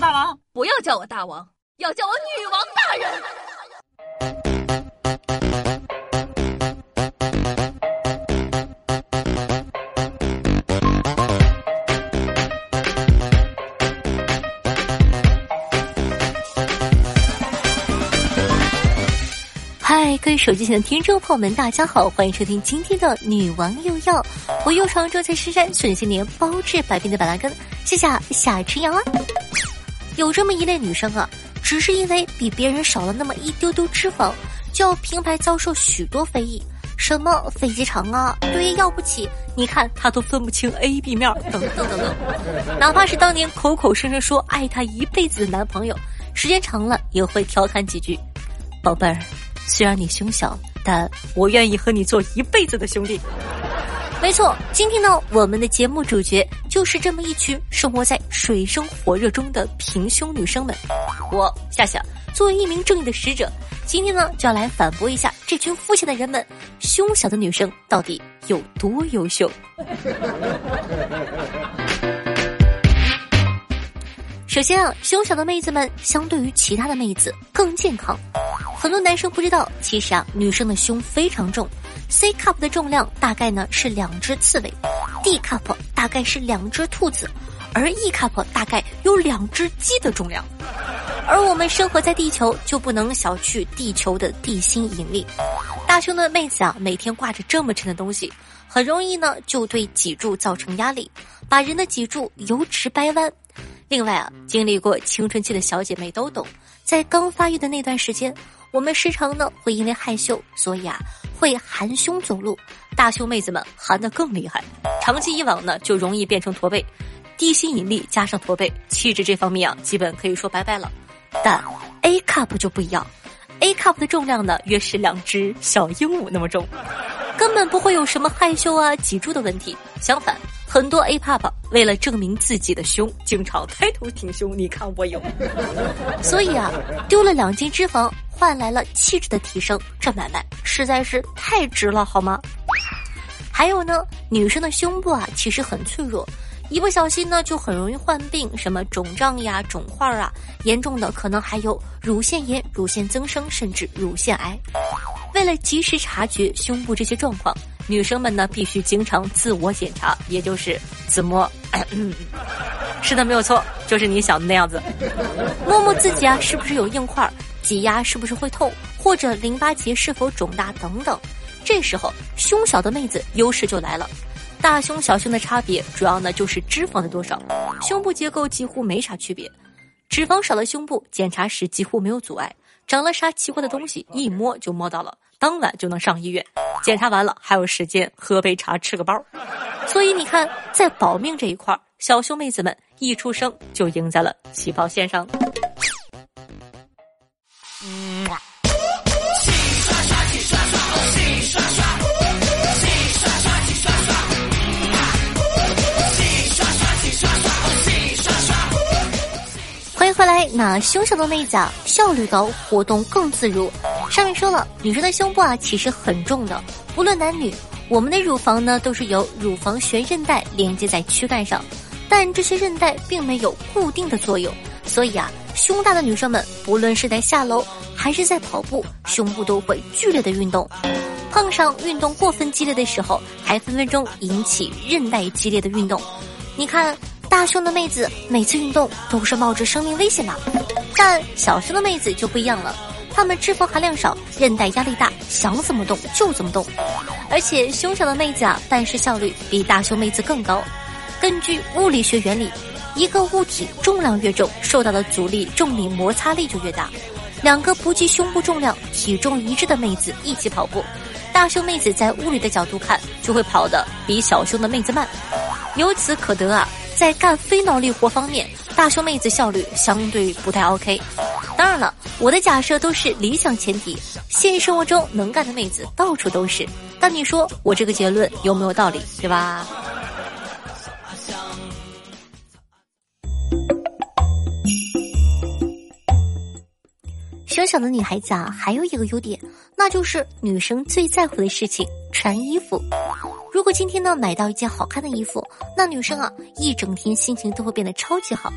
大王，不要叫我大王，要叫我女王大人。嗨，各位手机前的听众朋友们，大家好，欢迎收听今天的《女王又要》，我又常州在深山，顺心年包治百病的板蓝根，谢谢夏春阳啊。有这么一类女生啊，只是因为比别人少了那么一丢丢脂肪，就要平白遭受许多非议，什么飞机场啊，对要不起，你看她都分不清 A B 面，等等等等。哪怕是当年口口声声说爱她一辈子的男朋友，时间长了也会调侃几句，宝贝儿。虽然你胸小，但我愿意和你做一辈子的兄弟。没错，今天呢，我们的节目主角就是这么一群生活在水深火热中的平胸女生们。我夏夏作为一名正义的使者，今天呢就要来反驳一下这群肤浅的人们：胸小的女生到底有多优秀？首先啊，胸小的妹子们相对于其他的妹子更健康。很多男生不知道，其实啊，女生的胸非常重，C cup 的重量大概呢是两只刺猬，D cup 大概是两只兔子，而 E cup 大概有两只鸡的重量。而我们生活在地球，就不能小觑地球的地心引力。大胸的妹子啊，每天挂着这么沉的东西，很容易呢就对脊柱造成压力，把人的脊柱由直掰弯。另外啊，经历过青春期的小姐妹都懂，在刚发育的那段时间。我们时常呢会因为害羞，所以啊会含胸走路。大胸妹子们含得更厉害，长期以往呢就容易变成驼背。地心引力加上驼背，气质这方面啊基本可以说拜拜了。但 A cup 就不一样，A cup 的重量呢约是两只小鹦鹉那么重，根本不会有什么害羞啊脊柱的问题。相反，很多 A cup 为了证明自己的胸，经常抬头挺胸。你看我有，所以啊丢了两斤脂肪。换来了气质的提升，这买卖实在是太值了，好吗？还有呢，女生的胸部啊，其实很脆弱，一不小心呢，就很容易患病，什么肿胀呀、肿块啊，严重的可能还有乳腺炎、乳腺增生，甚至乳腺癌。为了及时察觉胸部这些状况，女生们呢必须经常自我检查，也就是自摸。是的，没有错，就是你想的那样子，摸摸自己啊，是不是有硬块？挤压是不是会痛，或者淋巴结是否肿大等等，这时候胸小的妹子优势就来了。大胸小胸的差别主要呢就是脂肪的多少，胸部结构几乎没啥区别。脂肪少的胸部检查时几乎没有阻碍，长了啥奇怪的东西一摸就摸到了，当晚就能上医院。检查完了还有时间喝杯茶吃个包。所以你看，在保命这一块，小胸妹子们一出生就赢在了起跑线上。再回来，那胸小的内甲，效率高，活动更自如。上面说了，女生的胸部啊，其实很重的，不论男女，我们的乳房呢，都是由乳房悬韧带连接在躯干上，但这些韧带并没有固定的作用，所以啊，胸大的女生们，不论是在下楼还是在跑步，胸部都会剧烈的运动，碰上运动过分激烈的时候，还分分钟引起韧带激烈的运动。你看。大胸的妹子每次运动都是冒着生命危险的，但小胸的妹子就不一样了，她们脂肪含量少，韧带压力大，想怎么动就怎么动，而且胸小的妹子啊，办事效率比大胸妹子更高。根据物理学原理，一个物体重量越重，受到的阻力重力摩擦力就越大。两个不计胸部重量、体重一致的妹子一起跑步，大胸妹子在物理的角度看就会跑得比小胸的妹子慢。由此可得啊。在干非脑力活方面，大胸妹子效率相对不太 OK。当然了，我的假设都是理想前提，现实生活中能干的妹子到处都是。但你说我这个结论有没有道理，对吧？小小的女孩子啊，还有一个优点，那就是女生最在乎的事情——穿衣服。如果今天呢买到一件好看的衣服，那女生啊一整天心情都会变得超级好。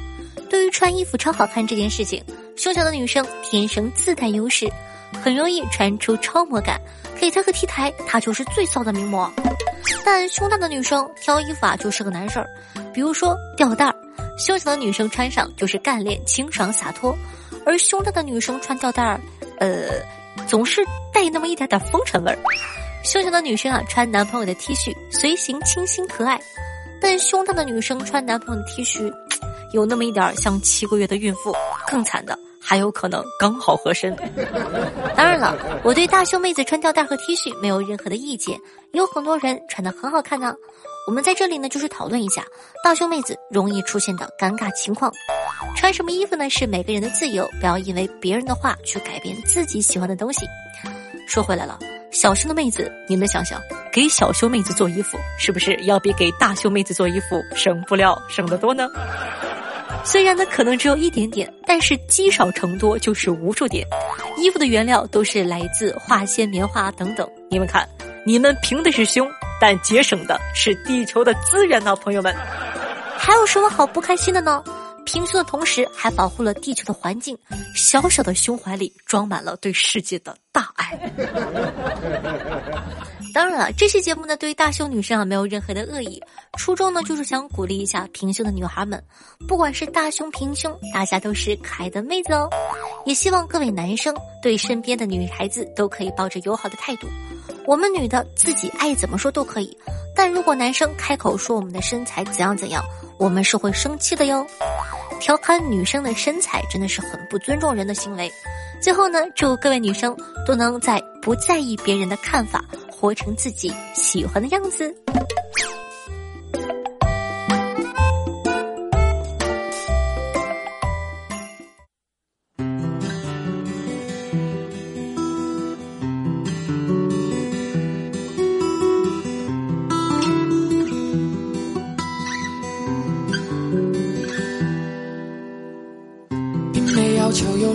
对于穿衣服超好看这件事情，胸小的女生天生自带优势，很容易穿出超模感。给她个 T 台，她就是最骚的名模。但胸大的女生挑衣服啊，就是个难事儿。比如说吊带儿，胸小的女生穿上就是干练、清爽、洒脱；而胸大的女生穿吊带儿，呃，总是带那么一点点风尘味儿。胸小的女生啊，穿男朋友的 T 恤，随行清新可爱；但胸大的女生穿男朋友的 T 恤，有那么一点像七个月的孕妇。更惨的。还有可能刚好合身。当然了，我对大胸妹子穿吊带和 T 恤没有任何的意见，有很多人穿的很好看呢。我们在这里呢，就是讨论一下大胸妹子容易出现的尴尬情况。穿什么衣服呢？是每个人的自由，不要因为别人的话去改变自己喜欢的东西。说回来了，小胸的妹子，你们想想，给小胸妹子做衣服，是不是要比给大胸妹子做衣服省布料省得多呢？虽然呢可能只有一点点，但是积少成多就是无数点。衣服的原料都是来自化纤、棉花等等。你们看，你们凭的是胸，但节省的是地球的资源呢，朋友们。还有什么好不开心的呢？平胸的同时还保护了地球的环境，小小的胸怀里装满了对世界的大爱。当然了，这期节目呢，对于大胸女生啊没有任何的恶意，初衷呢就是想鼓励一下平胸的女孩们，不管是大胸平胸，大家都是可爱的妹子哦。也希望各位男生对身边的女孩子都可以抱着友好的态度，我们女的自己爱怎么说都可以，但如果男生开口说我们的身材怎样怎样，我们是会生气的哟。调侃女生的身材真的是很不尊重人的行为。最后呢，祝各位女生都能在不在意别人的看法，活成自己喜欢的样子。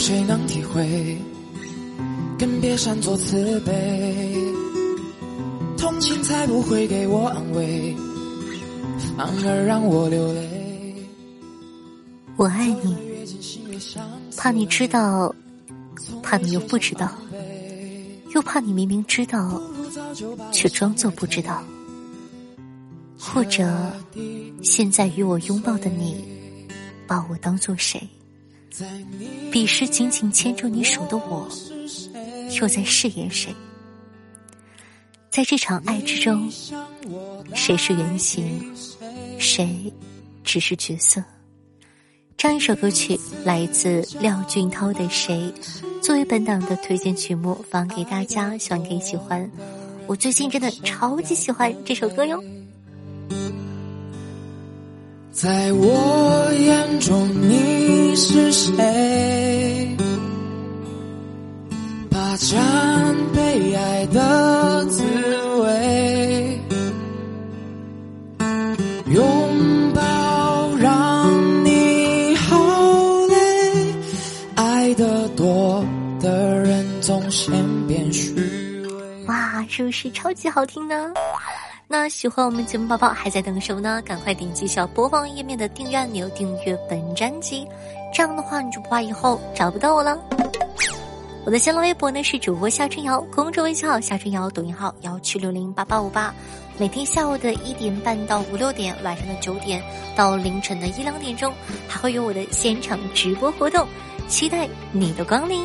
谁能体会，更别擅作慈悲。同情才不会给我安慰，反而让我流泪。我爱你，怕你知道，怕你又不知道，又怕你明明知道，却装作不知道。或者，现在与我拥抱的你，把我当做谁？彼时紧紧牵住你手的我，又在饰演谁？在这场爱之中，谁是原型，谁只是角色？这样一首歌曲来自廖俊涛的《谁》，作为本档的推荐曲目放给大家，希望可以喜欢。我最近真的超级喜欢这首歌哟。在我眼中你是谁？霸占被爱的滋味，拥抱让你好累，爱的多的人总先变虚伪。哇，是不是超级好听呢？那喜欢我们节目宝宝还在等什么呢？赶快点击小播放页面的订阅按钮，订阅本专辑。这样的话，你就不怕以后找不到我了。我的新浪微博呢是主播夏春瑶，公众微信号夏春瑶，抖音号幺七六零八八五八。每天下午的一点半到五六点，晚上的九点到凌晨的一两点钟，还会有我的现场直播活动，期待你的光临。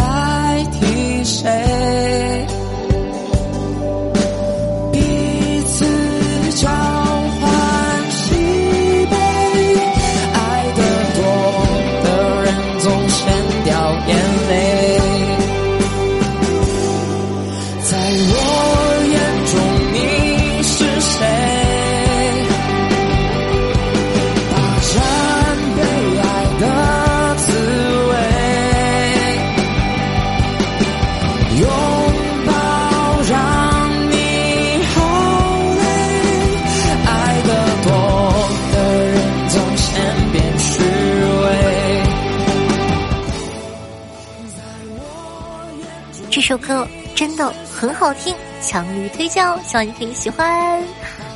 这首歌真的很好听，强力推荐哦，希望你可以喜欢。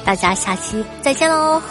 大家下期再见喽！